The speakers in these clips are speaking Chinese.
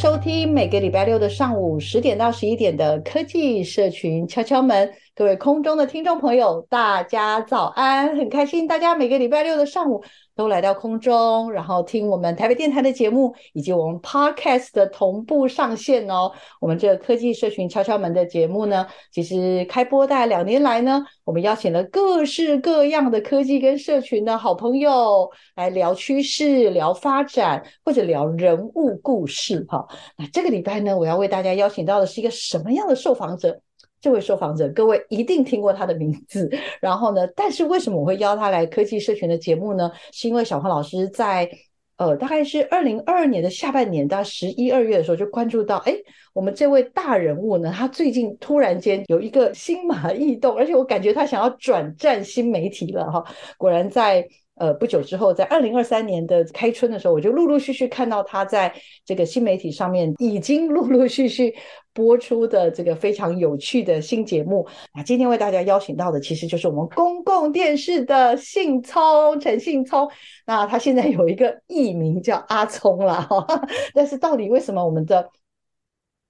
收听每个礼拜六的上午十点到十一点的科技社群敲敲门。各位空中的听众朋友，大家早安！很开心大家每个礼拜六的上午都来到空中，然后听我们台北电台的节目，以及我们 Podcast 的同步上线哦。我们这个科技社群敲敲门的节目呢，其实开播大概两年来呢，我们邀请了各式各样的科技跟社群的好朋友来聊趋势、聊发展，或者聊人物故事哈。那这个礼拜呢，我要为大家邀请到的是一个什么样的受访者？这位受访者，各位一定听过他的名字。然后呢，但是为什么我会邀他来科技社群的节目呢？是因为小黄老师在呃，大概是二零二二年的下半年，到十一二月的时候，就关注到，哎，我们这位大人物呢，他最近突然间有一个心马异动，而且我感觉他想要转战新媒体了哈。果然在。呃，不久之后，在二零二三年的开春的时候，我就陆陆续续看到他在这个新媒体上面已经陆陆续续播出的这个非常有趣的新节目。那今天为大家邀请到的，其实就是我们公共电视的信聪陈信聪。那他现在有一个艺名叫阿聪啦，哈。但是到底为什么我们的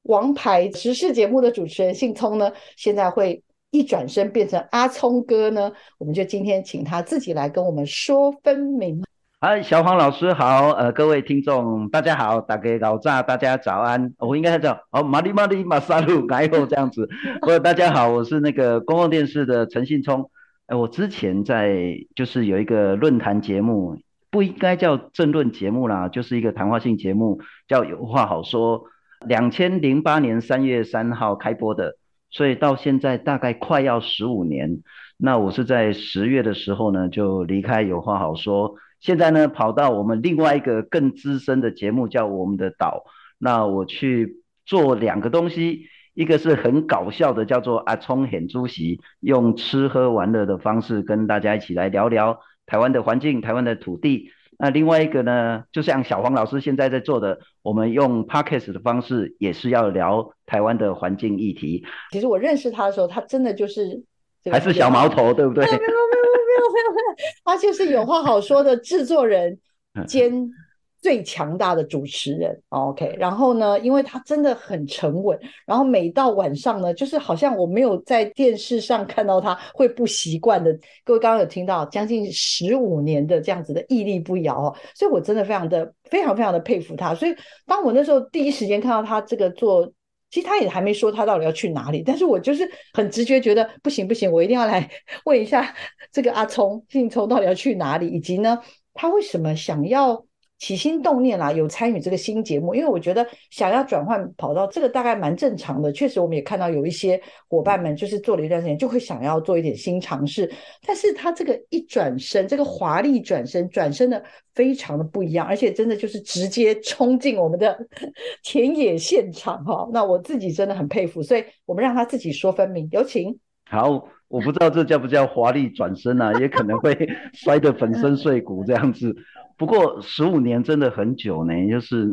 王牌时事节目的主持人信聪呢，现在会？一转身变成阿聪哥呢，我们就今天请他自己来跟我们说分明。嗨，小黄老师好，呃，各位听众大家好，打给老炸，大家早安。我应该叫哦，马里马里马萨路改后这样子。不，大家好，我是那个公共电视的陈信聪。呃，我之前在就是有一个论坛节目，不应该叫政论节目啦，就是一个谈话性节目，叫有话好说。两千零八年三月三号开播的。所以到现在大概快要十五年，那我是在十月的时候呢，就离开有话好说，现在呢跑到我们另外一个更资深的节目叫我们的岛，那我去做两个东西，一个是很搞笑的，叫做阿聪显主席，用吃喝玩乐的方式跟大家一起来聊聊台湾的环境、台湾的土地。那另外一个呢，就像小黄老师现在在做的，我们用 Podcast 的方式，也是要聊台湾的环境议题。其实我认识他的时候，他真的就是还是小毛头，对不对？没有没有没有没有没有，他就是有话好说的制作人兼。最强大的主持人，OK，然后呢，因为他真的很沉稳，然后每到晚上呢，就是好像我没有在电视上看到他会不习惯的。各位刚刚有听到将近十五年的这样子的屹立不摇哦，所以我真的非常的非常非常的佩服他。所以当我那时候第一时间看到他这个做，其实他也还没说他到底要去哪里，但是我就是很直觉觉得不行不行，我一定要来问一下这个阿聪信聪到底要去哪里，以及呢，他为什么想要。起心动念啦，有参与这个新节目，因为我觉得想要转换跑道，这个大概蛮正常的。确实，我们也看到有一些伙伴们就是做了一段时间，就会想要做一点新尝试。但是他这个一转身，这个华丽转身，转身的非常的不一样，而且真的就是直接冲进我们的 田野现场哈。那我自己真的很佩服，所以我们让他自己说分明。有请。好，我不知道这叫不叫华丽转身啊，也可能会 摔得粉身碎骨这样子。不过十五年真的很久呢，就是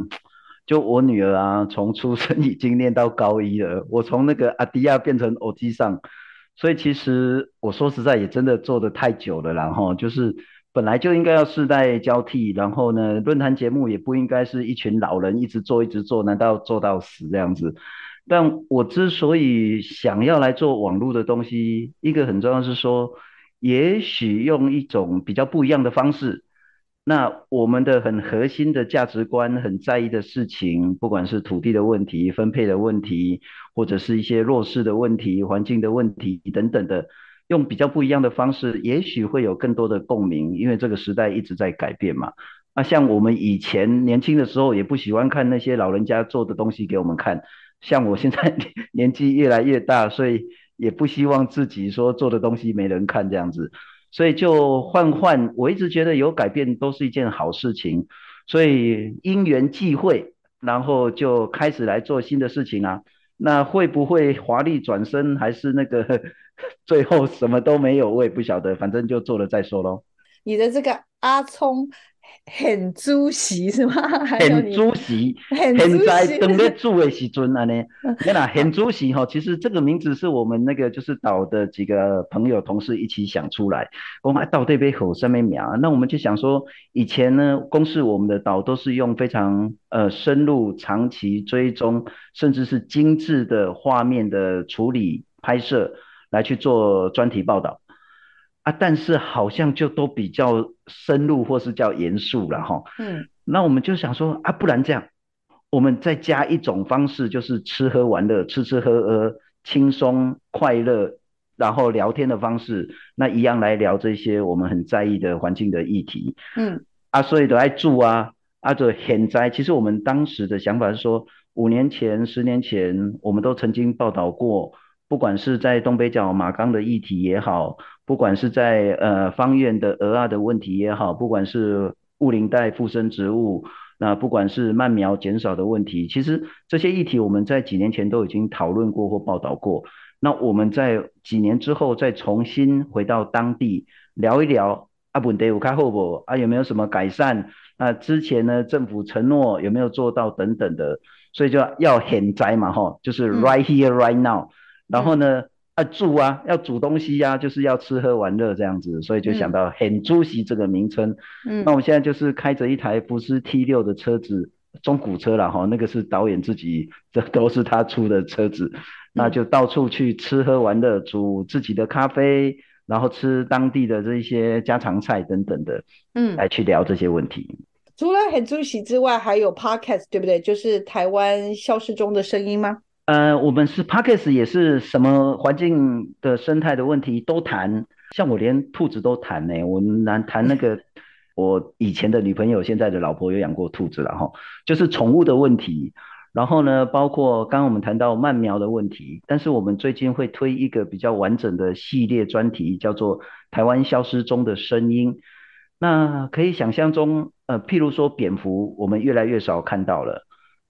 就我女儿啊，从出生已经念到高一了，我从那个阿迪亚变成欧吉桑，所以其实我说实在也真的做得太久了，然后就是本来就应该要世代交替，然后呢，论坛节目也不应该是一群老人一直做一直做，难道做到死这样子？但我之所以想要来做网络的东西，一个很重要是说，也许用一种比较不一样的方式。那我们的很核心的价值观，很在意的事情，不管是土地的问题、分配的问题，或者是一些弱势的问题、环境的问题等等的，用比较不一样的方式，也许会有更多的共鸣，因为这个时代一直在改变嘛。那像我们以前年轻的时候，也不喜欢看那些老人家做的东西给我们看。像我现在 年纪越来越大，所以也不希望自己说做的东西没人看这样子。所以就换换，我一直觉得有改变都是一件好事情，所以因缘际会，然后就开始来做新的事情啊。那会不会华丽转身，还是那个 最后什么都没有？我也不晓得，反正就做了再说喽。你的这个阿聪。很主席是吗？很主席，现在等在住的时阵啊呢。那很主席哈，其实这个名字是我们那个就是岛的几个朋友同事一起想出来。我们岛这边吼上面苗，那我们就想说，以前呢，公示我们的岛都是用非常呃深入、长期追踪，甚至是精致的画面的处理拍摄来去做专题报道。啊，但是好像就都比较深入或是叫严肃了哈。嗯，那我们就想说啊，不然这样，我们再加一种方式，就是吃喝玩乐，吃吃喝喝，轻松快乐，然后聊天的方式，那一样来聊这些我们很在意的环境的议题。嗯，啊，所以都爱住啊，啊，就很在。其实我们当时的想法是说，五年前、十年前，我们都曾经报道过。不管是在东北角马钢的议题也好，不管是在呃方院的蚵仔的问题也好，不管是雾林带附生植物，那不管是慢苗减少的问题，其实这些议题我们在几年前都已经讨论过或报道过。那我们在几年之后再重新回到当地聊一聊，啊，问题有开后不？啊，有没有什么改善？那之前呢，政府承诺有没有做到等等的？所以就要现在嘛，吼，就是 right here right now。然后呢，啊住啊，要煮东西呀、啊，就是要吃喝玩乐这样子，所以就想到很主席这个名称。嗯，那我们现在就是开着一台福斯 T 六的车子，中古车了哈，那个是导演自己，这都是他出的车子，那就到处去吃喝玩乐，煮自己的咖啡，然后吃当地的这些家常菜等等的，嗯，来去聊这些问题。除了很主席之外，还有 Podcast 对不对？就是台湾消失中的声音吗？呃，我们是 Podcast 也是什么环境的生态的问题都谈，像我连兔子都谈呢。我难谈那个，我以前的女朋友，现在的老婆有养过兔子了哈，就是宠物的问题。然后呢，包括刚刚我们谈到慢苗的问题，但是我们最近会推一个比较完整的系列专题，叫做《台湾消失中的声音》。那可以想象中，呃，譬如说蝙蝠，我们越来越少看到了。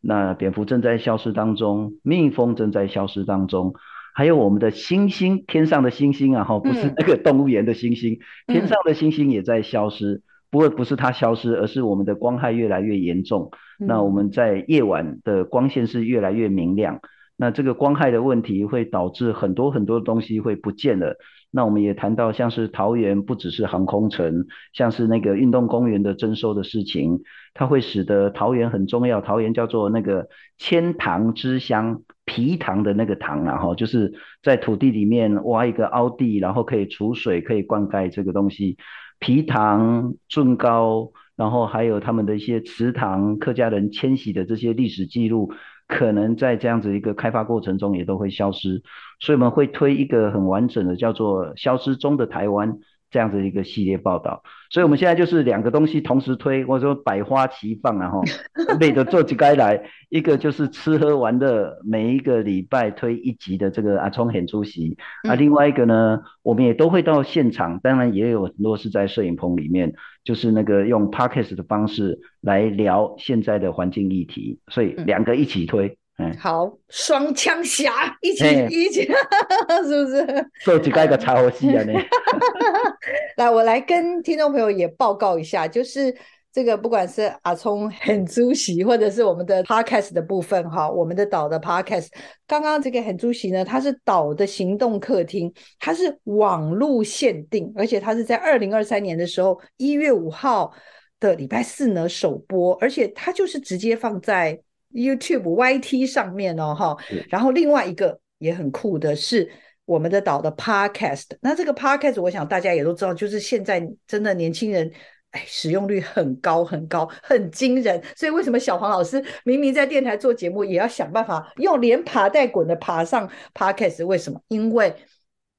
那蝙蝠正在消失当中，蜜蜂正在消失当中，还有我们的星星，天上的星星啊，哈，不是那个动物园的星星，嗯、天上的星星也在消失。不过不是它消失，而是我们的光害越来越严重。嗯、那我们在夜晚的光线是越来越明亮。那这个光害的问题会导致很多很多东西会不见了。那我们也谈到，像是桃园不只是航空城，像是那个运动公园的征收的事情，它会使得桃园很重要。桃园叫做那个千塘之乡，皮塘的那个塘，然后就是在土地里面挖一个凹地，然后可以储水，可以灌溉这个东西。皮塘、圳高，然后还有他们的一些祠堂、客家人迁徙的这些历史记录。可能在这样子一个开发过程中也都会消失，所以我们会推一个很完整的叫做《消失中的台湾》这样子一个系列报道。所以我们现在就是两个东西同时推，或者说百花齐放啊哈，累的做起该来，一个就是吃喝玩乐，每一个礼拜推一集的这个阿聪很出席。啊，另外一个呢，我们也都会到现场，当然也有很多是在摄影棚里面。就是那个用 podcast 的方式来聊现在的环境议题，所以两个一起推，好，双枪侠一起一起，是不是？做几个一个插喉戏啊？你 来，我来跟听众朋友也报告一下，就是。这个不管是阿聪很主席，或者是我们的 podcast 的部分哈，我们的岛的 podcast，刚刚这个很主席呢，它是岛的行动客厅，它是网路限定，而且它是在二零二三年的时候一月五号的礼拜四呢首播，而且它就是直接放在 YouTube YT 上面哦哈。然后另外一个也很酷的是我们的岛的 podcast，那这个 podcast 我想大家也都知道，就是现在真的年轻人。哎，使用率很高很高，很惊人。所以为什么小黄老师明明在电台做节目，也要想办法用连爬带滚的爬上 Podcast？为什么？因为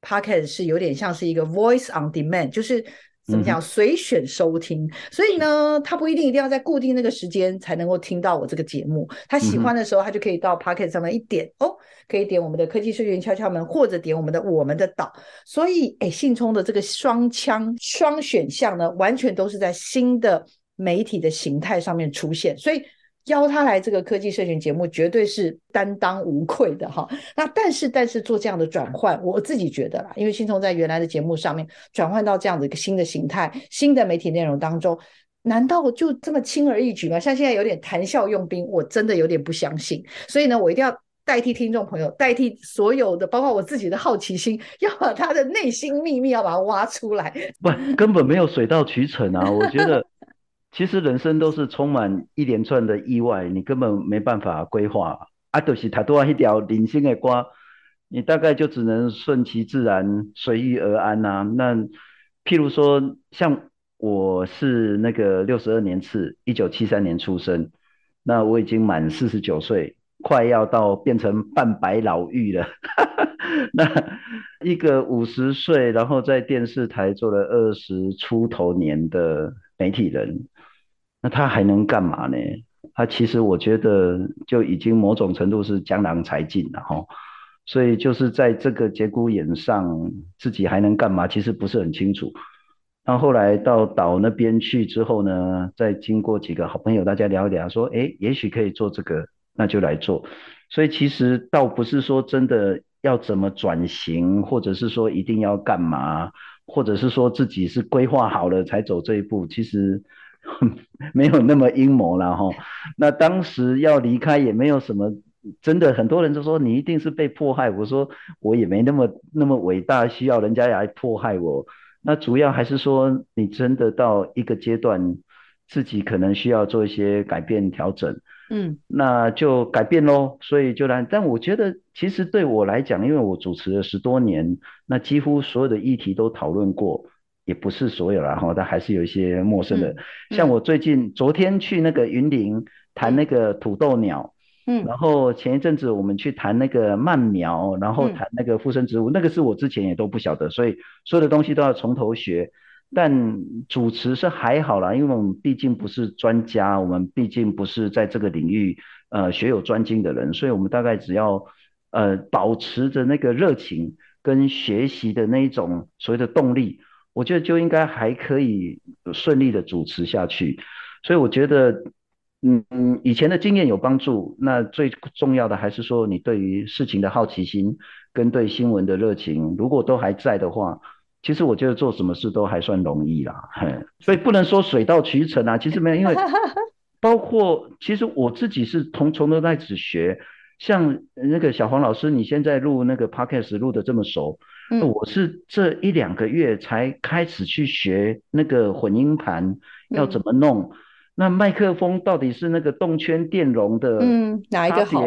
Podcast 是有点像是一个 Voice on Demand，就是。怎么讲？随选收听，所以呢，他不一定一定要在固定那个时间才能够听到我这个节目。他喜欢的时候，他就可以到 Podcast 上面一点哦，可以点我们的科技社群敲敲门，或者点我们的我们的岛。所以，哎，信聪的这个双枪双选项呢，完全都是在新的媒体的形态上面出现。所以。邀他来这个科技社群节目，绝对是担当无愧的哈。那但是但是做这样的转换，我自己觉得啦，因为信聪在原来的节目上面转换到这样的一个新的形态、新的媒体内容当中，难道就这么轻而易举吗？像现在有点谈笑用兵，我真的有点不相信。所以呢，我一定要代替听众朋友，代替所有的，包括我自己的好奇心，要把他的内心秘密要把它挖出来。不，根本没有水到渠成啊！我觉得。其实人生都是充满一连串的意外，你根本没办法规划。啊，就是他多一条零星的瓜，你大概就只能顺其自然，随遇而安呐、那譬如说，像我是那个六十二年次，一九七三年出生，那我已经满四十九岁，快要到变成半百老妪了。那一个五十岁，然后在电视台做了二十出头年的媒体人。那他还能干嘛呢？他其实我觉得就已经某种程度是江郎才尽了哈，所以就是在这个节骨眼上，自己还能干嘛？其实不是很清楚。那后来到岛那边去之后呢，再经过几个好朋友，大家聊一聊，说，哎，也许可以做这个，那就来做。所以其实倒不是说真的要怎么转型，或者是说一定要干嘛，或者是说自己是规划好了才走这一步，其实。没有那么阴谋了哈，那当时要离开也没有什么，真的很多人都说你一定是被迫害，我说我也没那么那么伟大，需要人家来迫害我。那主要还是说你真的到一个阶段，自己可能需要做一些改变调整，嗯，那就改变喽。所以就来，但我觉得其实对我来讲，因为我主持了十多年，那几乎所有的议题都讨论过。也不是所有啦，哈，但还是有一些陌生的。嗯、像我最近、嗯、昨天去那个云林谈那个土豆鸟，嗯，然后前一阵子我们去谈那个蔓苗，然后谈那个附生植物，嗯、那个是我之前也都不晓得，所以所有的东西都要从头学。但主持是还好啦，因为我们毕竟不是专家，我们毕竟不是在这个领域呃学有专精的人，所以我们大概只要呃保持着那个热情跟学习的那一种所谓的动力。我觉得就应该还可以顺利的主持下去，所以我觉得，嗯嗯，以前的经验有帮助。那最重要的还是说，你对于事情的好奇心跟对新闻的热情，如果都还在的话，其实我觉得做什么事都还算容易啦。嘿，所以不能说水到渠成啊，其实没有，因为 包括其实我自己是从从头开始学，像那个小黄老师，你现在录那个 podcast 录的这么熟。嗯，我是这一两个月才开始去学那个混音盘要怎么弄，嗯、那麦克风到底是那个动圈电容的，嗯，哪一个好？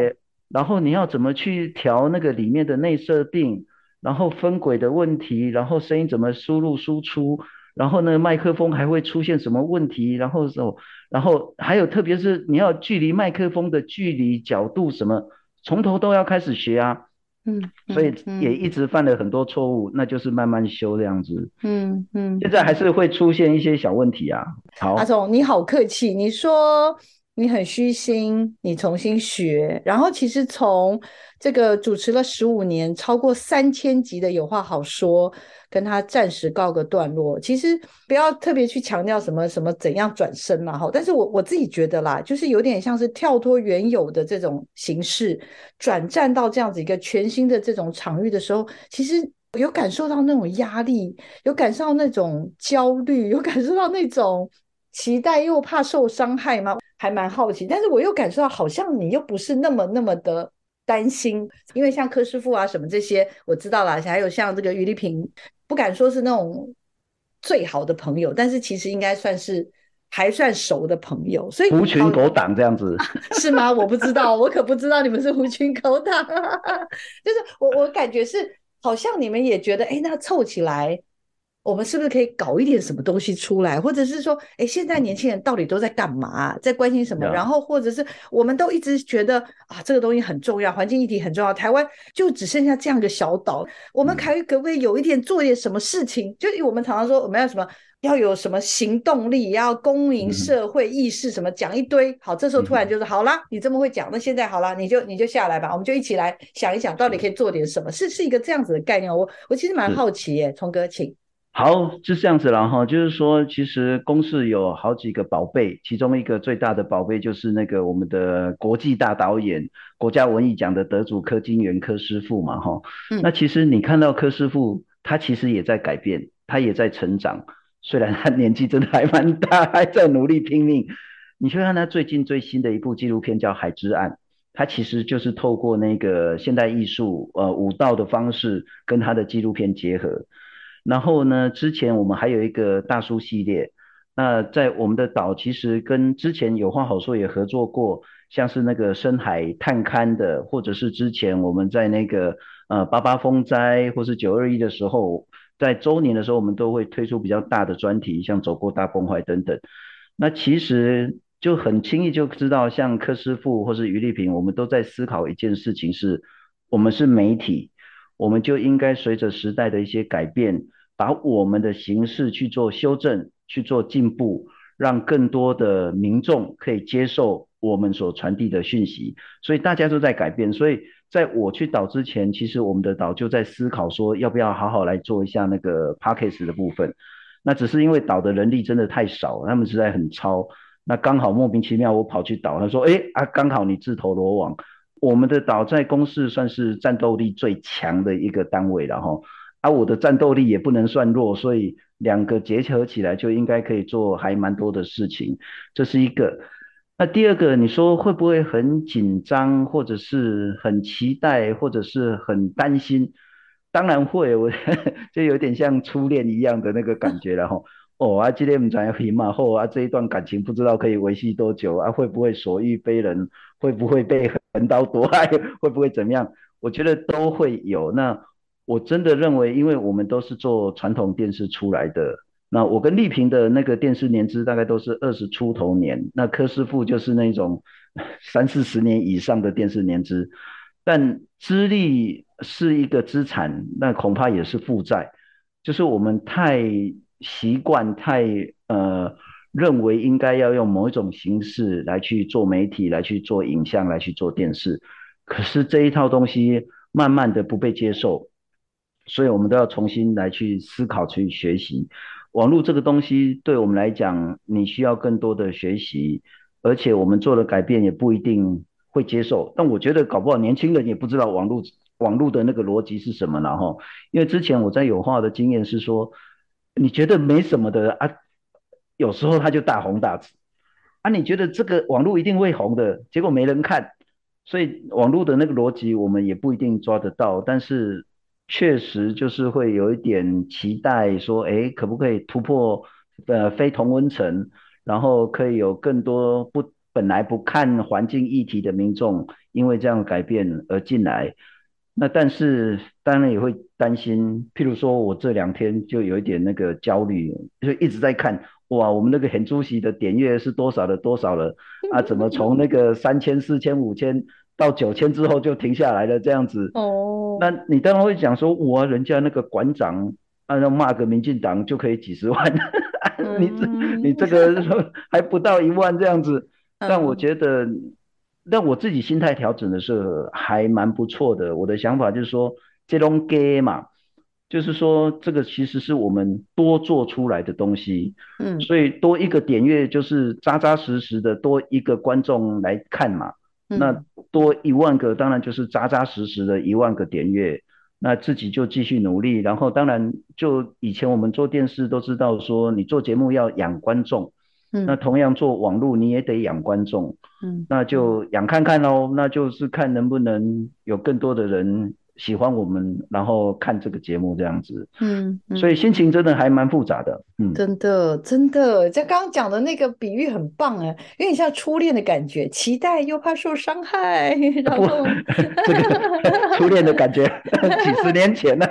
然后你要怎么去调那个里面的内设定，然后分轨的问题，然后声音怎么输入输出，然后呢麦克风还会出现什么问题，然后说，然后还有特别是你要距离麦克风的距离角度什么，从头都要开始学啊。嗯，所以也一直犯了很多错误，嗯、那就是慢慢修这样子。嗯嗯，现在还是会出现一些小问题啊。好，阿总，你好客气，你说你很虚心，你重新学，然后其实从这个主持了十五年，超过三千集的有话好说。跟他暂时告个段落，其实不要特别去强调什么什么怎样转身嘛，哈。但是我我自己觉得啦，就是有点像是跳脱原有的这种形式，转战到这样子一个全新的这种场域的时候，其实有感受到那种压力，有感受到那种焦虑，有感受到那种期待又怕受伤害吗？还蛮好奇。但是我又感受到，好像你又不是那么那么的担心，因为像柯师傅啊什么这些，我知道啦，还有像这个于丽萍。不敢说是那种最好的朋友，但是其实应该算是还算熟的朋友，所以狐群狗党这样子 是吗？我不知道，我可不知道你们是狐群狗党，就是我我感觉是好像你们也觉得，哎，那凑起来我们是不是可以搞一点什么东西出来？或者是说，哎，现在年轻人到底都在干嘛？在关心什么？然后或者是我们都一直觉得啊，这个东西很重要，环境议题很重要。台湾就只剩下这样一个小岛，我们可以可不可以有一点做一点什么事情？就我们常常说，我们要什么？要有什么行动力？要公民社会意识？什么讲一堆？好，这时候突然就是好啦，你这么会讲，那现在好啦，你就你就下来吧，我们就一起来想一想，到底可以做点什么？是是一个这样子的概念。我我其实蛮好奇耶，聪哥，请。好，就这样子了哈，就是说，其实公司有好几个宝贝，其中一个最大的宝贝就是那个我们的国际大导演、国家文艺奖的得主柯金元柯师傅嘛哈。嗯。那其实你看到柯师傅，他其实也在改变，他也在成长。虽然他年纪真的还蛮大，还在努力拼命。你去看他最近最新的一部纪录片叫《海之岸》，他其实就是透过那个现代艺术呃舞蹈的方式跟他的纪录片结合。然后呢，之前我们还有一个大叔系列，那在我们的岛其实跟之前有话好说也合作过，像是那个深海探勘的，或者是之前我们在那个呃八八风灾或是九二一的时候。在周年的时候，我们都会推出比较大的专题，像走过大崩坏等等。那其实就很轻易就知道，像柯师傅或是余丽萍，我们都在思考一件事情是：我们是媒体，我们就应该随着时代的一些改变，把我们的形式去做修正、去做进步，让更多的民众可以接受我们所传递的讯息。所以大家都在改变，所以。在我去岛之前，其实我们的岛就在思考说，要不要好好来做一下那个 Podcast 的部分。那只是因为岛的人力真的太少，他们实在很超。那刚好莫名其妙，我跑去岛，他说：“哎啊，刚好你自投罗网。”我们的岛在公视算是战斗力最强的一个单位了哈。啊，我的战斗力也不能算弱，所以两个结合起来就应该可以做还蛮多的事情。这是一个。那第二个，你说会不会很紧张，或者是很期待，或者是很担心？当然会，我 就有点像初恋一样的那个感觉了哈。哦，啊，今天我们讲要嘛后啊，这一段感情不知道可以维系多久啊？会不会所遇非人？会不会被横刀夺爱？会不会怎么样？我觉得都会有。那我真的认为，因为我们都是做传统电视出来的。那我跟丽萍的那个电视年资大概都是二十出头年，那柯师傅就是那种三四十年以上的电视年资，但资历是一个资产，那恐怕也是负债，就是我们太习惯，太呃认为应该要用某一种形式来去做媒体，来去做影像，来去做电视，可是这一套东西慢慢的不被接受，所以我们都要重新来去思考，去学习。网络这个东西对我们来讲，你需要更多的学习，而且我们做的改变也不一定会接受。但我觉得搞不好年轻人也不知道网络网络的那个逻辑是什么了哈。因为之前我在有话的经验是说，你觉得没什么的啊，有时候它就大红大紫啊。你觉得这个网络一定会红的，结果没人看，所以网络的那个逻辑我们也不一定抓得到，但是。确实就是会有一点期待，说，哎，可不可以突破呃非同温层，然后可以有更多不本来不看环境议题的民众，因为这样改变而进来。那但是当然也会担心，譬如说我这两天就有一点那个焦虑，就一直在看，哇，我们那个很主席的点阅是多少的多少了啊？怎么从那个三千、四千、五千？到九千之后就停下来了，这样子。哦，那你当然会讲说，我人家那个馆长按照骂个民进党就可以几十万，嗯、你这你这个 还不到一万这样子。但我觉得，但我自己心态调整的是还蛮不错的。我的想法就是说，这种 gay 嘛，就是说这个其实是我们多做出来的东西。嗯，所以多一个点阅就是扎扎实实的多一个观众来看嘛。那多一万个，当然就是扎扎实实的一万个点阅，那自己就继续努力。然后当然，就以前我们做电视都知道说，你做节目要养观众，嗯，那同样做网络你也得养观众，嗯，那就养看看喽，那就是看能不能有更多的人。喜欢我们，然后看这个节目这样子，嗯，嗯，所以心情真的还蛮复杂的，嗯，真的真的，像刚刚讲的那个比喻很棒哎，有点像初恋的感觉，期待又怕受伤害，然后 这个初恋的感觉 几十年前呢，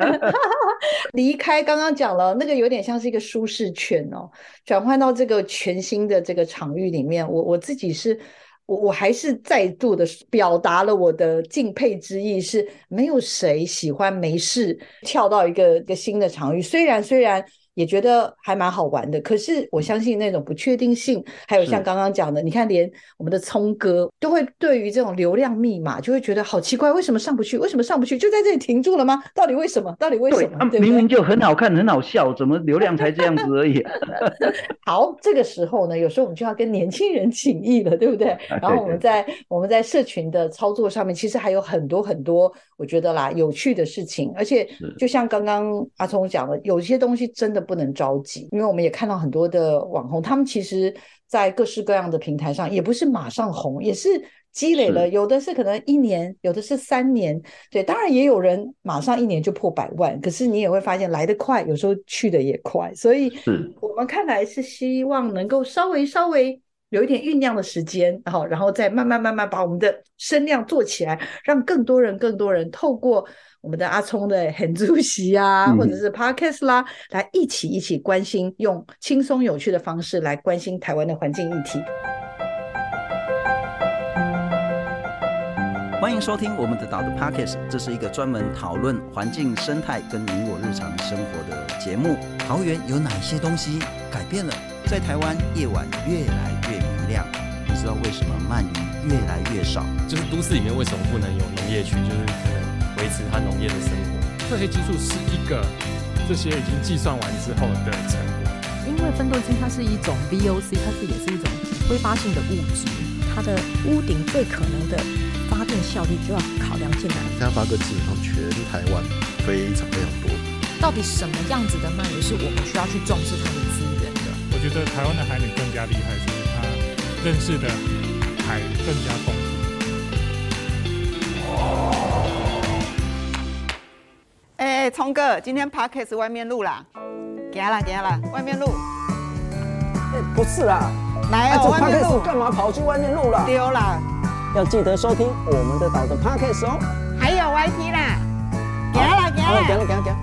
离开刚刚讲了那个有点像是一个舒适圈哦，转换到这个全新的这个场域里面，我我自己是，我我还是再度的表达了我的敬佩之意，是没有谁喜欢没事跳到一个一个新的场域，虽然虽然。也觉得还蛮好玩的，可是我相信那种不确定性，还有像刚刚讲的，你看连我们的聪哥都会对于这种流量密码就会觉得好奇怪，为什么上不去？为什么上不去？就在这里停住了吗？到底为什么？到底为什么？对对明明就很好看，很好笑，怎么流量才这样子而已？好，这个时候呢，有时候我们就要跟年轻人请益了，对不对？然后我们在我们在社群的操作上面，其实还有很多很多，我觉得啦，有趣的事情，而且就像刚刚阿聪讲的，有些东西真的。不能着急，因为我们也看到很多的网红，他们其实，在各式各样的平台上，也不是马上红，也是积累了，有的是可能一年，有的是三年，对，当然也有人马上一年就破百万，可是你也会发现来得快，有时候去得也快，所以我们看来是希望能够稍微稍微有一点酝酿的时间，然后然后再慢慢慢慢把我们的声量做起来，让更多人更多人透过。我们的阿聪的很主席啊，或者是 Podcast 啦，来一起一起关心，用轻松有趣的方式来关心台湾的环境议题。欢迎收听我们的岛的 Podcast，这是一个专门讨论环境生态跟你我日常生活的节目。桃园有哪些东西改变了？在台湾夜晚越来越明亮，你知道为什么鳗鱼越来越少？就是都市里面为什么不能有农业区？就是可能。维持它农业的生活，褪黑激素是一个这些已经计算完之后的成果。因为芬多精它是一种 VOC，它是也是一种挥发性的物质，它的屋顶最可能的发电效率就要考量进来。现在发个基本上全台湾非常非常多。到底什么样子的鳗鱼是我们需要去重视它的资源的？我觉得台湾的海女更加厉害，就是她认识的海更加丰富。哎，聪哥，今天 Podcast 外面录啦，给啦给啦，外面录。哎，不是啦，来哦，外面录，干嘛跑去外面录了？丢啦，要记得收听我们的岛的 Podcast 哦。还有 YT 啦，给啦给啦，给啦给啦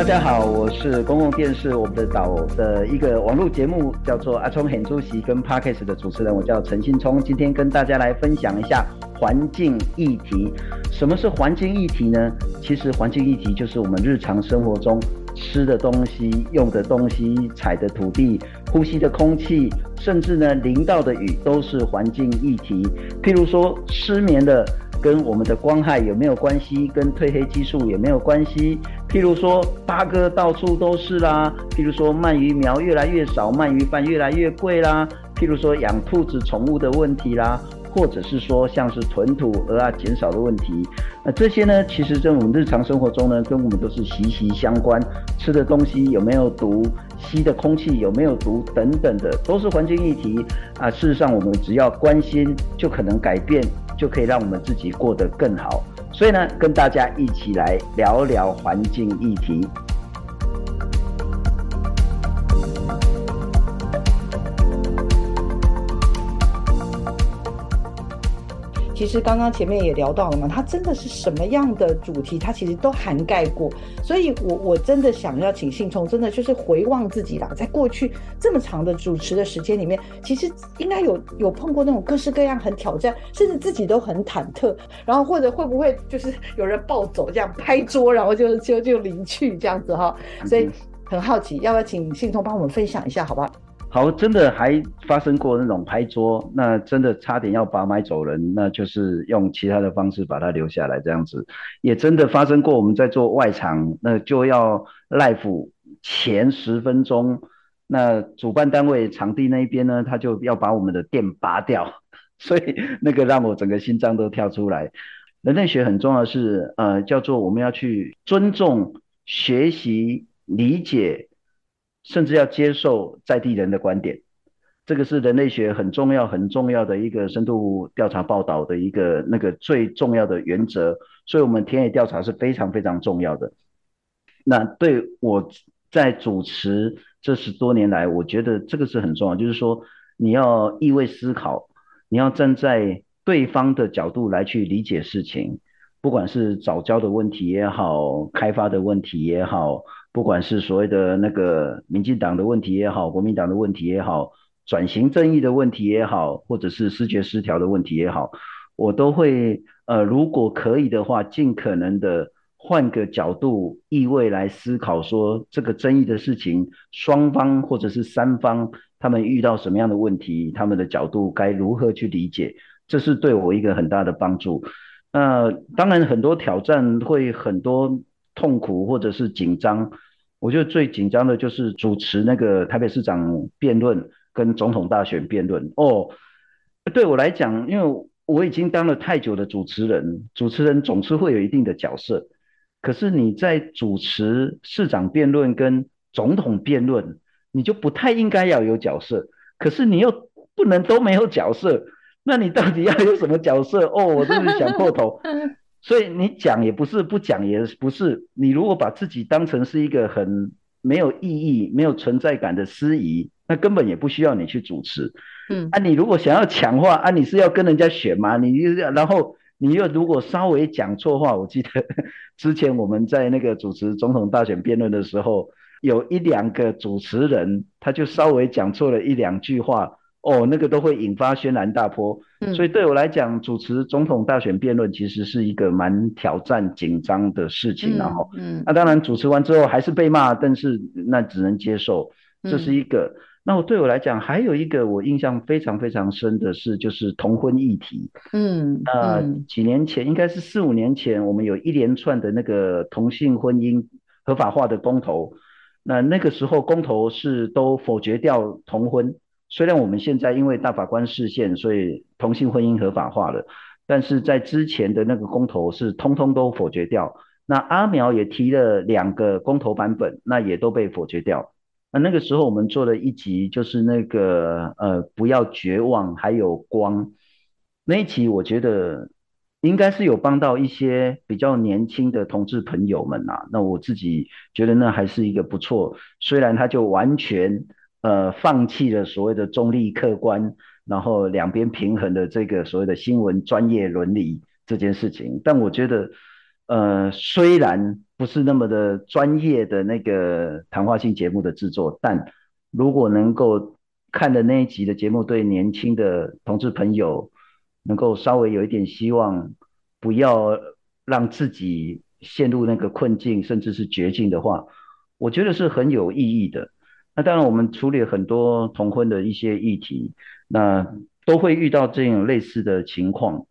大家好，我是公共电视我们的岛的一个网络节目，叫做阿聪很主席跟 Podcast 的主持人，我叫陈信聪，今天跟大家来分享一下环境议题。什么是环境议题呢？其实环境议题就是我们日常生活中吃的东西、用的东西、踩的土地、呼吸的空气，甚至呢淋到的雨，都是环境议题。譬如说失眠的。跟我们的光害有没有关系？跟褪黑激素有没有关系？譬如说八哥到处都是啦，譬如说鳗鱼苗越来越少，鳗鱼饭越来越贵啦，譬如说养兔子宠物的问题啦，或者是说像是豚土鹅啊减少的问题，那这些呢，其实在我们日常生活中呢，跟我们都是息息相关。吃的东西有没有毒？吸的空气有没有毒？等等的，都是环境议题啊。事实上，我们只要关心，就可能改变。就可以让我们自己过得更好，所以呢，跟大家一起来聊聊环境议题。其实刚刚前面也聊到了嘛，它真的是什么样的主题，它其实都涵盖过。所以我，我我真的想要请信聪，真的就是回望自己啦，在过去这么长的主持的时间里面，其实应该有有碰过那种各式各样很挑战，甚至自己都很忐忑，然后或者会不会就是有人暴走这样拍桌，然后就就就离去这样子哈。所以很好奇，要不要请信聪帮我们分享一下，好不好？好，真的还发生过那种拍桌，那真的差点要把买走人，那就是用其他的方式把它留下来这样子，也真的发生过。我们在做外场，那就要 live 前十分钟，那主办单位场地那边呢，他就要把我们的电拔掉，所以那个让我整个心脏都跳出来。人类学很重要是，呃，叫做我们要去尊重、学习、理解。甚至要接受在地人的观点，这个是人类学很重要、很重要的一个深度调查报道的一个那个最重要的原则。所以，我们田野调查是非常非常重要的。那对我在主持这十多年来，我觉得这个是很重要，就是说你要易位思考，你要站在对方的角度来去理解事情，不管是早教的问题也好，开发的问题也好，不管是所谓的那个民进党的问题也好，国民党的问题也好，转型正义的问题也好，或者是思觉失调的问题也好，我都会呃，如果可以的话，尽可能的。换个角度、意味来思考，说这个争议的事情，双方或者是三方，他们遇到什么样的问题，他们的角度该如何去理解，这是对我一个很大的帮助。那、呃、当然很多挑战会很多痛苦或者是紧张，我觉得最紧张的就是主持那个台北市长辩论跟总统大选辩论。哦，对我来讲，因为我已经当了太久的主持人，主持人总是会有一定的角色。可是你在主持市长辩论跟总统辩论，你就不太应该要有角色。可是你又不能都没有角色，那你到底要有什么角色？哦，我真是想破头。所以你讲也不是，不讲也不是。你如果把自己当成是一个很没有意义、没有存在感的司仪，那根本也不需要你去主持。嗯，啊，你如果想要强化，啊，你是要跟人家选吗？你然后。你又如果稍微讲错话，我记得 之前我们在那个主持总统大选辩论的时候，有一两个主持人他就稍微讲错了一两句话，哦，那个都会引发轩然大波。嗯，所以对我来讲，主持总统大选辩论其实是一个蛮挑战、紧张的事情。然后，嗯，那当然主持完之后还是被骂，但是那只能接受，这是一个。那我对我来讲，还有一个我印象非常非常深的是，就是同婚议题。嗯，呃，几年前应该是四五年前，我们有一连串的那个同性婚姻合法化的公投。那那个时候公投是都否决掉同婚，虽然我们现在因为大法官释宪，所以同性婚姻合法化了，但是在之前的那个公投是通通都否决掉。那阿苗也提了两个公投版本，那也都被否决掉。那那个时候我们做了一集，就是那个呃，不要绝望，还有光那一集，我觉得应该是有帮到一些比较年轻的同志朋友们啊。那我自己觉得那还是一个不错，虽然他就完全呃放弃了所谓的中立客观，然后两边平衡的这个所谓的新闻专业伦理这件事情，但我觉得。呃，虽然不是那么的专业的那个谈话性节目的制作，但如果能够看的那一集的节目，对年轻的同志朋友能够稍微有一点希望，不要让自己陷入那个困境，甚至是绝境的话，我觉得是很有意义的。那当然，我们处理很多同婚的一些议题，那都会遇到这种类似的情况。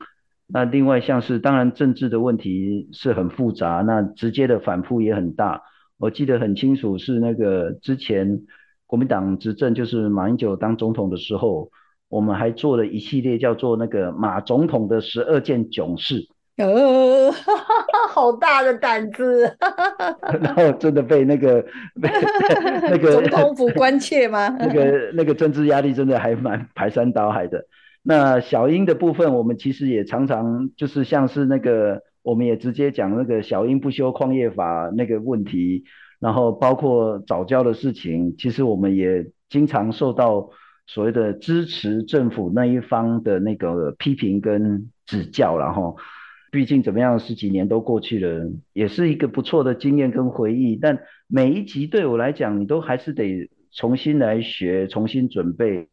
那另外像是，当然政治的问题是很复杂，那直接的反复也很大。我记得很清楚，是那个之前国民党执政，就是马英九当总统的时候，我们还做了一系列叫做那个马总统的十二件囧事。呃，好大的胆子！然后真的被那个被 那个总统府关切吗？那个那个政治压力真的还蛮排山倒海的。那小英的部分，我们其实也常常就是像是那个，我们也直接讲那个小英不修矿业法那个问题，然后包括早教的事情，其实我们也经常受到所谓的支持政府那一方的那个批评跟指教，然后毕竟怎么样十几年都过去了，也是一个不错的经验跟回忆。但每一集对我来讲，你都还是得重新来学，重新准备。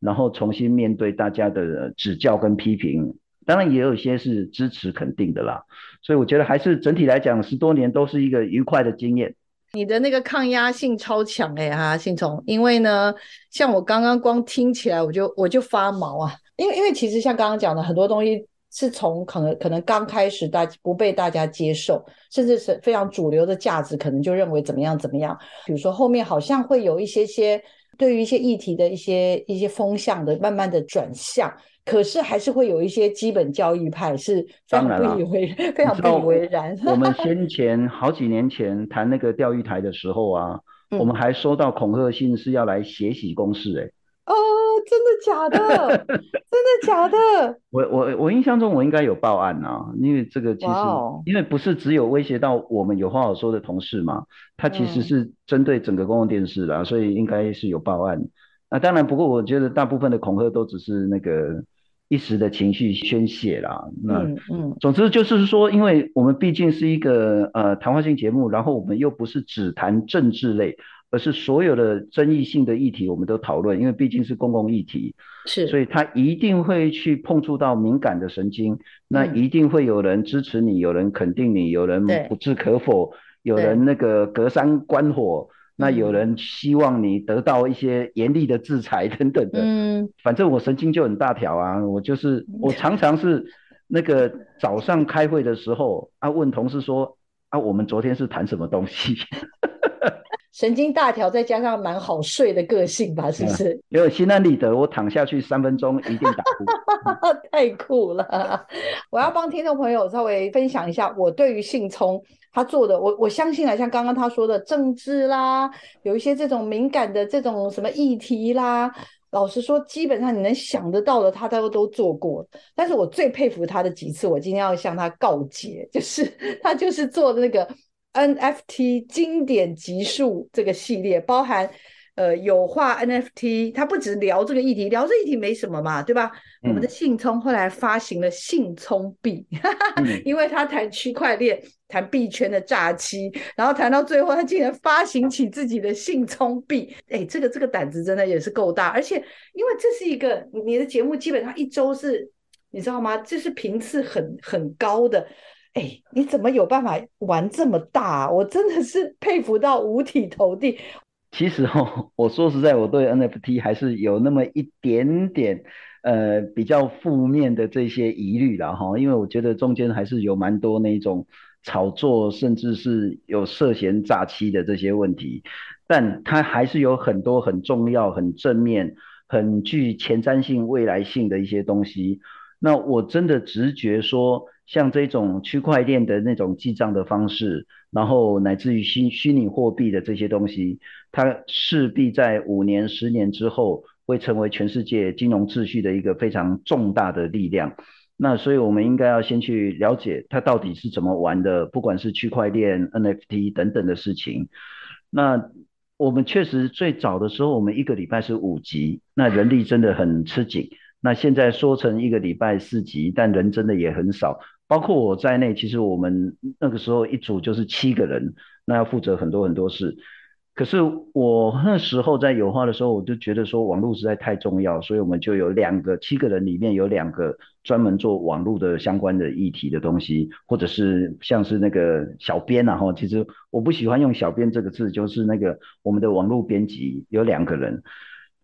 然后重新面对大家的指教跟批评，当然也有一些是支持肯定的啦。所以我觉得还是整体来讲，十多年都是一个愉快的经验。你的那个抗压性超强哎哈，信聪，因为呢，像我刚刚光听起来我就我就发毛啊，因为因为其实像刚刚讲的很多东西是从可能可能刚开始大不被大家接受，甚至是非常主流的价值，可能就认为怎么样怎么样。比如说后面好像会有一些些。对于一些议题的一些一些风向的慢慢的转向，可是还是会有一些基本教义派是非常 不以为非常不以为然。我们 先前好几年前谈那个钓鱼台的时候啊，嗯、我们还收到恐吓信是要来血洗公视哎。哦真的假的？真的假的？我我我印象中我应该有报案啊，因为这个其实、wow. 因为不是只有威胁到我们有话好说的同事嘛，他其实是针对整个公共电视的、啊嗯，所以应该是有报案。那当然，不过我觉得大部分的恐吓都只是那个一时的情绪宣泄啦。那嗯，嗯，总之就是说，因为我们毕竟是一个呃谈话性节目，然后我们又不是只谈政治类。而是所有的争议性的议题，我们都讨论，因为毕竟是公共议题，是，所以他一定会去碰触到敏感的神经，那一定会有人支持你，有人肯定你，有人不置可否，有人那个隔山观火，那有人希望你得到一些严厉的制裁 等等的，嗯，反正我神经就很大条啊，我就是我常常是那个早上开会的时候啊，问同事说啊，我们昨天是谈什么东西？神经大条，再加上蛮好睡的个性吧，是不是？嗯、因为心安理得，我躺下去三分钟一定打呼。太酷了！我要帮听众朋友稍微分享一下，我对于信聪他做的，我我相信啊，像刚刚他说的政治啦，有一些这种敏感的这种什么议题啦，老实说，基本上你能想得到的，他都都做过。但是我最佩服他的几次，我今天要向他告诫，就是 他就是做的那个。NFT 经典集数这个系列包含，呃，有画 NFT，它不只聊这个议题，聊这个议题没什么嘛，对吧？嗯、我们的信聪后来发行了信聪币，嗯、因为他谈区块链，谈币圈的诈欺，然后谈到最后，他竟然发行起自己的信聪币，哎，这个这个胆子真的也是够大，而且因为这是一个你的节目，基本上一周是，你知道吗？这是频次很很高的。哎，你怎么有办法玩这么大？我真的是佩服到五体投地。其实哦，我说实在，我对 NFT 还是有那么一点点呃比较负面的这些疑虑啦哈，因为我觉得中间还是有蛮多那种炒作，甚至是有涉嫌诈欺的这些问题。但它还是有很多很重要、很正面、很具前瞻性、未来性的一些东西。那我真的直觉说。像这种区块链的那种记账的方式，然后乃至于虚虚拟货币的这些东西，它势必在五年、十年之后会成为全世界金融秩序的一个非常重大的力量。那所以，我们应该要先去了解它到底是怎么玩的，不管是区块链、NFT 等等的事情。那我们确实最早的时候，我们一个礼拜是五集，那人力真的很吃紧。那现在说成一个礼拜四集，但人真的也很少。包括我在内，其实我们那个时候一组就是七个人，那要负责很多很多事。可是我那时候在有话的时候，我就觉得说网络实在太重要，所以我们就有两个七个人里面有两个专门做网络的相关的议题的东西，或者是像是那个小编啊，哈，其实我不喜欢用小编这个字，就是那个我们的网络编辑有两个人，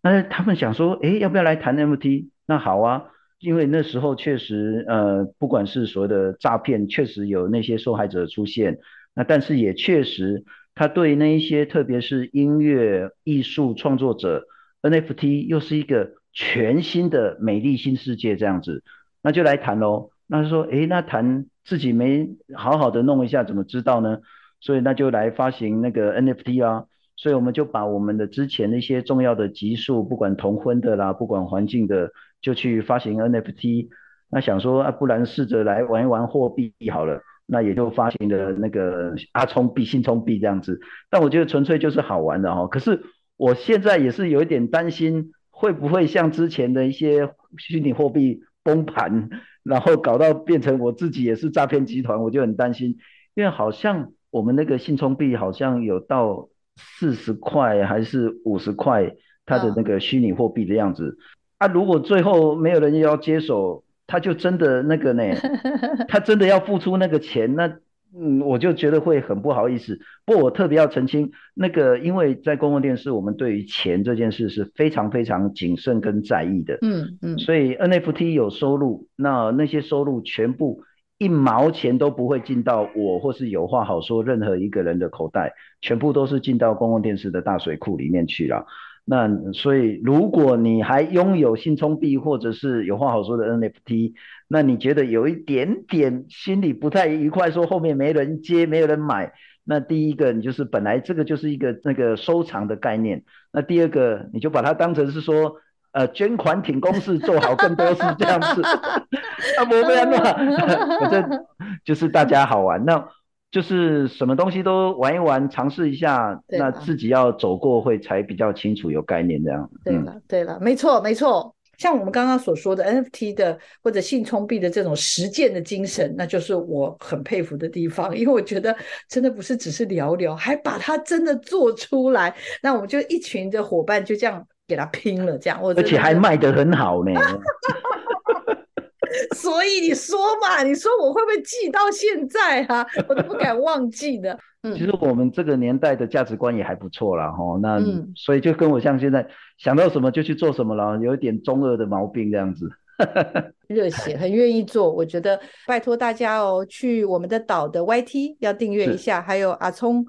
那他们想说，诶，要不要来谈 MT？那好啊。因为那时候确实，呃，不管是所谓的诈骗，确实有那些受害者出现。那但是也确实，他对那一些特别是音乐艺术创作者，NFT 又是一个全新的美丽新世界这样子。那就来谈喽。那就说，诶，那谈自己没好好的弄一下，怎么知道呢？所以那就来发行那个 NFT 啊。所以我们就把我们的之前那些重要的集数，不管同婚的啦，不管环境的。就去发行 NFT，那想说啊，不然试着来玩一玩货币好了，那也就发行的那个阿聪币、信聪币这样子。但我觉得纯粹就是好玩的哈。可是我现在也是有一点担心，会不会像之前的一些虚拟货币崩盘，然后搞到变成我自己也是诈骗集团，我就很担心。因为好像我们那个信聪币好像有到四十块还是五十块，它的那个虚拟货币的样子。啊，如果最后没有人要接手，他就真的那个呢，他真的要付出那个钱，那嗯，我就觉得会很不好意思。不过我特别要澄清，那个因为在公共电视，我们对于钱这件事是非常非常谨慎跟在意的。嗯嗯，所以 NFT 有收入，那那些收入全部一毛钱都不会进到我或是有话好说任何一个人的口袋，全部都是进到公共电视的大水库里面去了。那所以，如果你还拥有信聪币或者是有话好说的 NFT，那你觉得有一点点心里不太愉快，说后面没人接，没有人买。那第一个，你就是本来这个就是一个那个收藏的概念。那第二个，你就把它当成是说呃捐款挺公事，做好更多事这样子。啊，不会啊，反正就是大家好玩，那就是什么东西都玩一玩，尝试一下，那自己要走过会才比较清楚有概念这样。对了，对了，没错，没错。像我们刚刚所说的 NFT 的或者信聪币的这种实践的精神，那就是我很佩服的地方，因为我觉得真的不是只是聊聊，还把它真的做出来。那我们就一群的伙伴就这样给他拼了，这样，而且还卖得很好呢。所以你说嘛，你说我会不会记到现在啊？我都不敢忘记的。其实我们这个年代的价值观也还不错啦，哈。那所以就跟我像现在想到什么就去做什么了，有一点中二的毛病这样子。热血，很愿意做。我觉得拜托大家哦，去我们的岛的 YT 要订阅一下，还有阿聪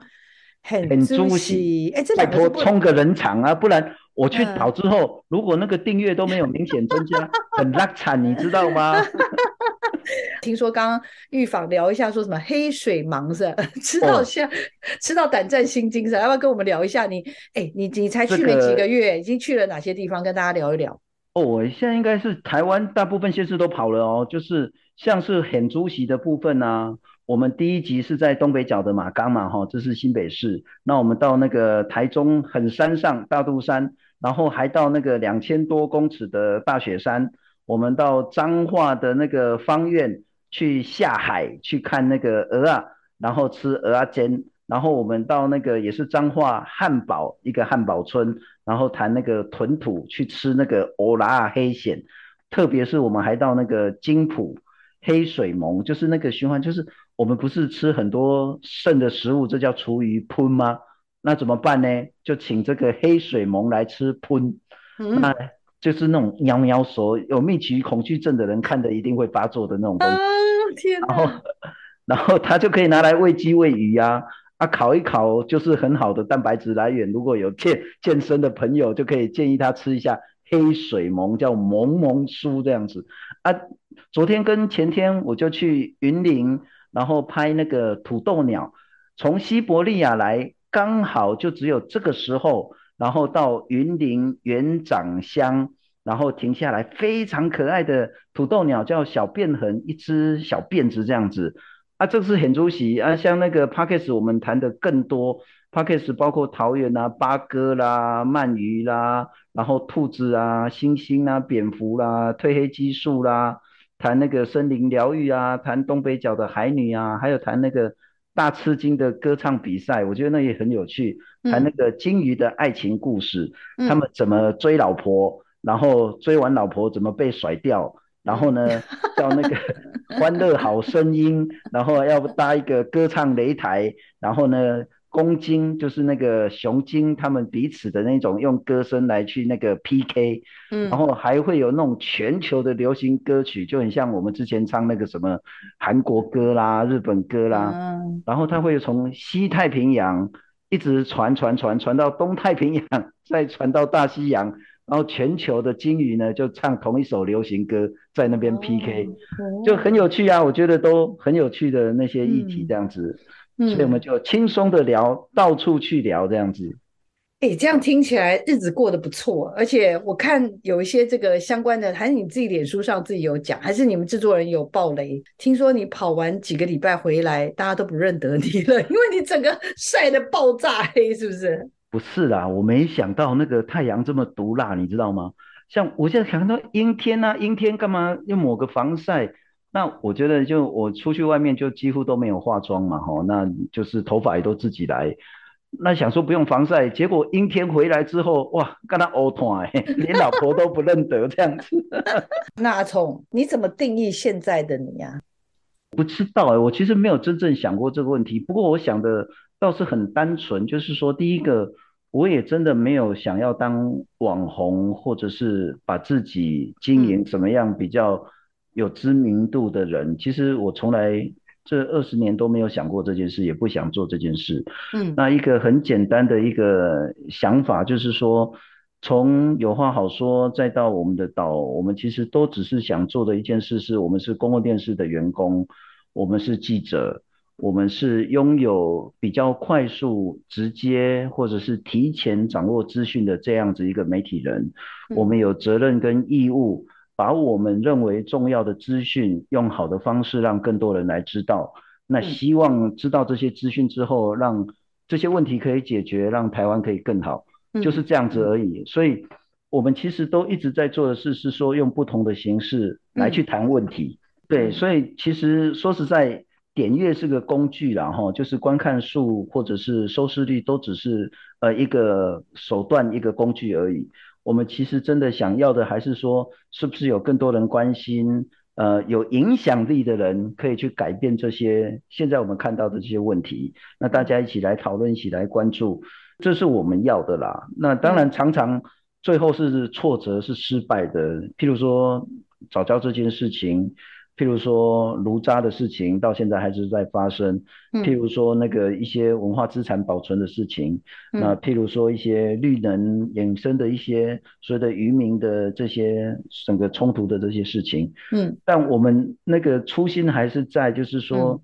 很很猪喜，哎，这拜托充个人场啊，不然。我去找之后，如果那个订阅都没有明显增加，很拉惨，你知道吗？听说刚刚预防聊一下，说什么黑水虻是吧？吃到像、哦、吃到胆战心惊是吧？要不要跟我们聊一下你？你哎，你你才去没几个月，这个、已经去了哪些地方？跟大家聊一聊。哦，我现在应该是台湾大部分县市都跑了哦，就是像是很足席的部分啊。我们第一集是在东北角的马岗嘛，哈，这是新北市。那我们到那个台中很山上大肚山。然后还到那个两千多公尺的大雪山，我们到彰化的那个方苑去下海去看那个蚵仔，然后吃蚵仔煎，然后我们到那个也是彰化汉堡一个汉堡村，然后谈那个豚土去吃那个欧拉黑蚬，特别是我们还到那个金浦黑水虻，就是那个循环，就是我们不是吃很多剩的食物，这叫厨余喷吗？那怎么办呢？就请这个黑水虻来吃喷，嗯、那就是那种喵喵说有密集恐惧症的人看的一定会发作的那种东西。啊、天哪！然后，然后他就可以拿来喂鸡喂鱼呀、啊，啊，烤一烤就是很好的蛋白质来源。如果有健健身的朋友，就可以建议他吃一下黑水虻，叫萌萌酥这样子。啊，昨天跟前天我就去云林，然后拍那个土豆鸟，从西伯利亚来。刚好就只有这个时候，然后到云林园长乡，然后停下来，非常可爱的土豆鸟叫小便痕，一只小辫子这样子啊，这是很出席啊。像那个 Podcast 我们谈的更多 Podcast 包括桃园啊、八哥啦、鳗鱼啦，然后兔子啊、猩猩啊、蝙蝠啦、褪黑激素啦，谈那个森林疗愈啊，谈东北角的海女啊，还有谈那个。大吃惊的歌唱比赛，我觉得那也很有趣。谈那个鲸鱼的爱情故事，嗯、他们怎么追老婆，然后追完老婆怎么被甩掉，然后呢，叫那个欢乐好声音，然后要搭一个歌唱擂台，然后呢。公鲸就是那个雄鲸，他们彼此的那种用歌声来去那个 PK，嗯，然后还会有那种全球的流行歌曲，就很像我们之前唱那个什么韩国歌啦、日本歌啦，嗯，然后它会从西太平洋一直传传传传到东太平洋，再传到大西洋，然后全球的鲸鱼呢就唱同一首流行歌在那边 PK，哦，就很有趣啊，我觉得都很有趣的那些议题这样子。嗯所以我们就轻松的聊，嗯，到处去聊这样子。哎，这样听起来日子过得不错。而且我看有一些这个相关的，还是你自己脸书上自己有讲，还是你们制作人有爆雷？听说你跑完几个礼拜回来，大家都不认得你了，因为你整个晒得爆炸黑，是不是？不是啦，我没想到那个太阳这么毒辣，你知道吗？像我现在想到阴天啊，阴天干嘛要抹个防晒？那我觉得，就我出去外面就几乎都没有化妆嘛，吼，那就是头发也都自己来。那想说不用防晒，结果阴天回来之后，哇，跟他乌团，连老婆都不认得这样子。那阿聪，你怎么定义现在的你呀？不知道哎，我其实没有真正想过这个问题。不过我想的倒是很单纯，就是说，第一个，我也真的没有想要当网红，或者是把自己经营怎么样比较。有知名度的人，其实我从来这二十年都没有想过这件事，也不想做这件事。嗯，那一个很简单的一个想法就是说，从有话好说再到我们的岛，我们其实都只是想做的一件事，是我们是公共电视的员工，我们是记者，我们是拥有比较快速、直接或者是提前掌握资讯的这样子一个媒体人，我们有责任跟义务，把我们认为重要的资讯用好的方式让更多人来知道。那希望知道这些资讯之后，让这些问题可以解决，让台湾可以更好，就是这样子而已。所以，我们其实都一直在做的事是说，用不同的形式来去谈问题。对，所以其实说实在。点阅是个工具啦，哈，就是观看数或者是收视率都只是呃一个手段，一个工具而已。我们其实真的想要的还是说，是不是有更多人关心，呃，有影响力的人可以去改变这些现在我们看到的这些问题。那大家一起来讨论，一起来关注，这是我们要的啦。那当然常常最后是挫折，是失败的。譬如说早教这件事情。譬如说炉渣的事情到现在还是在发生，嗯、譬如说那个一些文化资产保存的事情，嗯、那譬如说一些绿能衍生的一些所谓的渔民的这些整个冲突的这些事情，嗯，但我们那个初心还是在，就是说，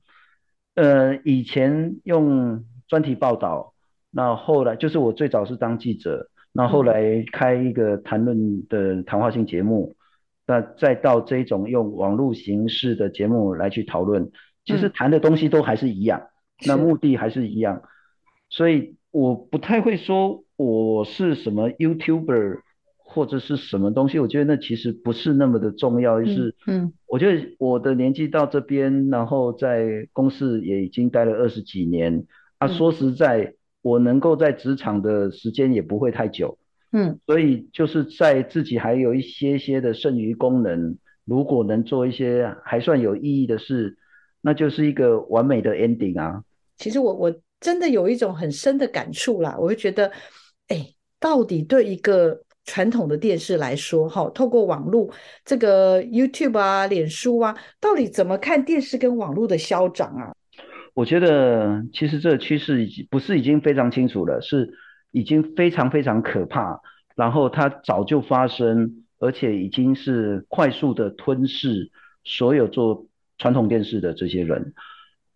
嗯、呃，以前用专题报道，那后来就是我最早是当记者，那后来开一个谈论的谈话性节目。那再到这种用网络形式的节目来去讨论，其实谈的东西都还是一样，嗯、那目的还是一样，所以我不太会说我是什么 YouTuber 或者是什么东西，我觉得那其实不是那么的重要，就是嗯，我觉得我的年纪到这边，然后在公司也已经待了二十几年，啊，说实在，我能够在职场的时间也不会太久。嗯，所以就是在自己还有一些些的剩余功能，如果能做一些还算有意义的事，那就是一个完美的 ending 啊。其实我我真的有一种很深的感触啦，我会觉得，哎，到底对一个传统的电视来说，哈，透过网络这个 YouTube 啊、脸书啊，到底怎么看电视跟网络的消长啊？我觉得其实这个趋势已经不是已经非常清楚了，是。已经非常非常可怕，然后它早就发生，而且已经是快速的吞噬所有做传统电视的这些人。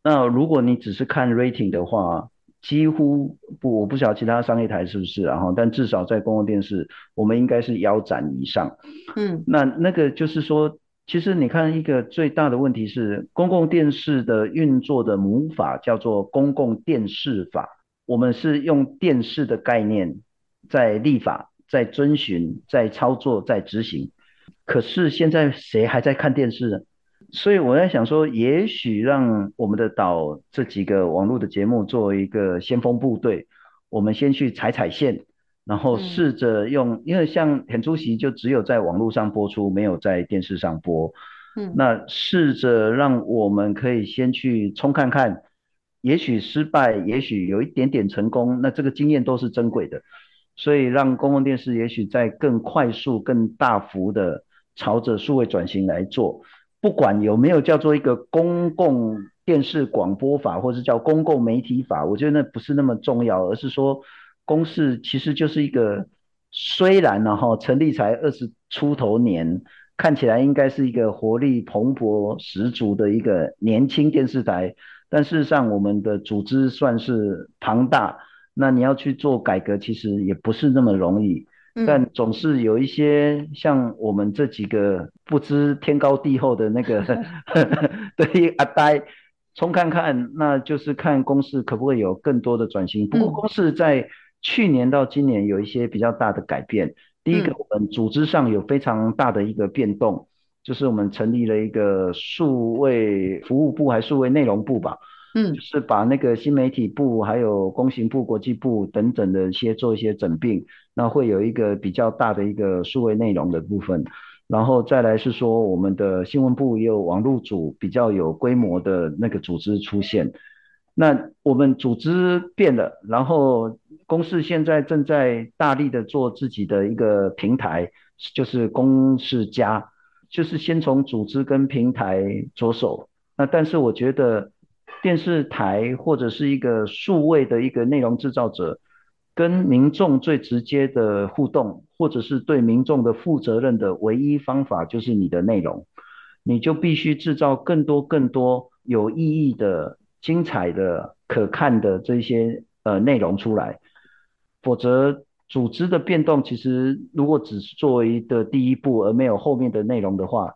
那如果你只是看 rating 的话，几乎不，我不晓得其他商业台是不是，然后但至少在公共电视，我们应该是腰斩以上。嗯，那那个就是说，其实你看一个最大的问题是，公共电视的运作的母法叫做公共电视法。我们是用电视的概念在立法、在遵循、在操作、在执行。可是现在谁还在看电视呢？所以我在想说，也许让我们的岛这几个网络的节目作为一个先锋部队，我们先去踩踩线，然后试着用，因为像很出席就只有在网络上播出，没有在电视上播。嗯，那试着让我们可以先去冲看看。也许失败，也许有一点点成功，那这个经验都是珍贵的。所以让公共电视也许在更快速、更大幅的朝着数位转型来做，不管有没有叫做一个公共电视广播法，或是叫公共媒体法，我觉得那不是那么重要，而是说公视其实就是一个虽然呢哈成立才二十出头年，看起来应该是一个活力蓬勃十足的一个年轻电视台。但事实上，我们的组织算是庞大，那你要去做改革，其实也不是那么容易。但总是有一些像我们这几个不知天高地厚的那个 对阿呆，冲看看，那就是看公司可不可以有更多的转型。不过公司在去年到今年有一些比较大的改变。第一个，我们组织上有非常大的一个变动。就是我们成立了一个数位服务部，还数位内容部吧，嗯，就是把那个新媒体部、还有工行部、国际部等等的一些做一些整并，那会有一个比较大的一个数位内容的部分，然后再来是说我们的新闻部也有网络组比较有规模的那个组织出现，那我们组织变了，然后公司现在正在大力的做自己的一个平台，就是公司家。就是先从组织跟平台着手，那但是我觉得电视台或者是一个数位的一个内容制造者，跟民众最直接的互动，或者是对民众的负责任的唯一方法，就是你的内容，你就必须制造更多更多有意义的精彩的、可看的这些呃内容出来，否则组织的变动其实如果只是作为一个第一步而没有后面的内容的话，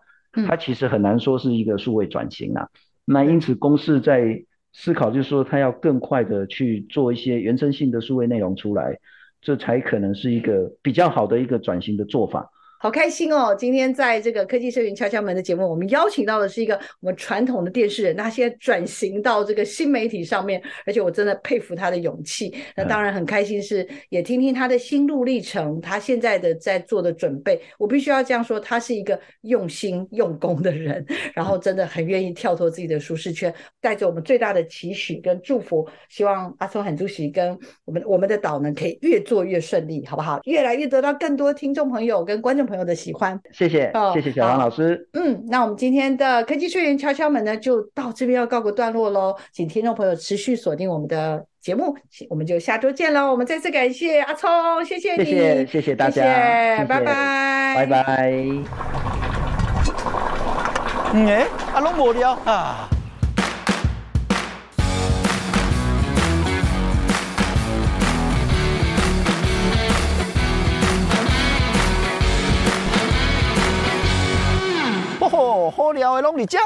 它其实很难说是一个数位转型啊。那因此公司在思考，就是说它要更快的去做一些原生性的数位内容出来，这才可能是一个比较好的一个转型的做法。好开心哦！今天在这个科技社群敲敲门的节目，我们邀请到的是一个我们传统的电视人，他现在转型到这个新媒体上面，而且我真的佩服他的勇气。那当然很开心，是也听听他的心路历程，他现在的在做的准备。我必须要这样说，他是一个用心用功的人，然后真的很愿意跳脱自己的舒适圈，带着我们最大的期许跟祝福，希望阿聪很主席跟我们我们的岛呢可以越做越顺利，好不好？越来越得到更多听众朋友跟观众朋友的喜欢，谢谢，哦、谢谢小王老师。嗯，那我们今天的科技社群敲敲门呢，就到这边要告个段落喽。请听众朋友持续锁定我们的节目，我们就下周见喽。我们再次感谢阿聪，谢谢你，谢谢，谢谢大家，谢谢拜拜，拜拜。嗯，哎，阿龙无聊啊。哦，好料的拢在这。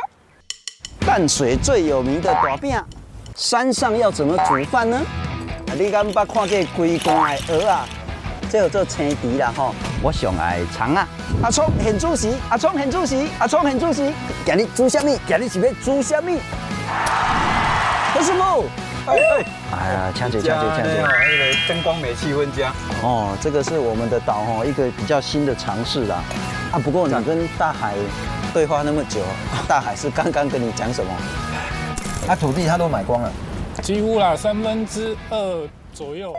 淡水最有名的大饼，山上要怎么煮饭呢？你敢捌看过规罐的蚵啊？这有做青皮啦吼。我上爱葱啊。阿聪很主席，阿聪很主席，阿聪很主席。今日煮什么？今日是要煮什么？何师傅。哎哎。哎呀，抢嘴抢嘴抢嘴。那个灯光美气氛佳。哦，这个是我们的岛吼，一个比较新的尝试啦。啊，不过你跟大海。对话那么久，大海是刚刚跟你讲什么？他土地他都买光了，几乎啦，三分之二左右。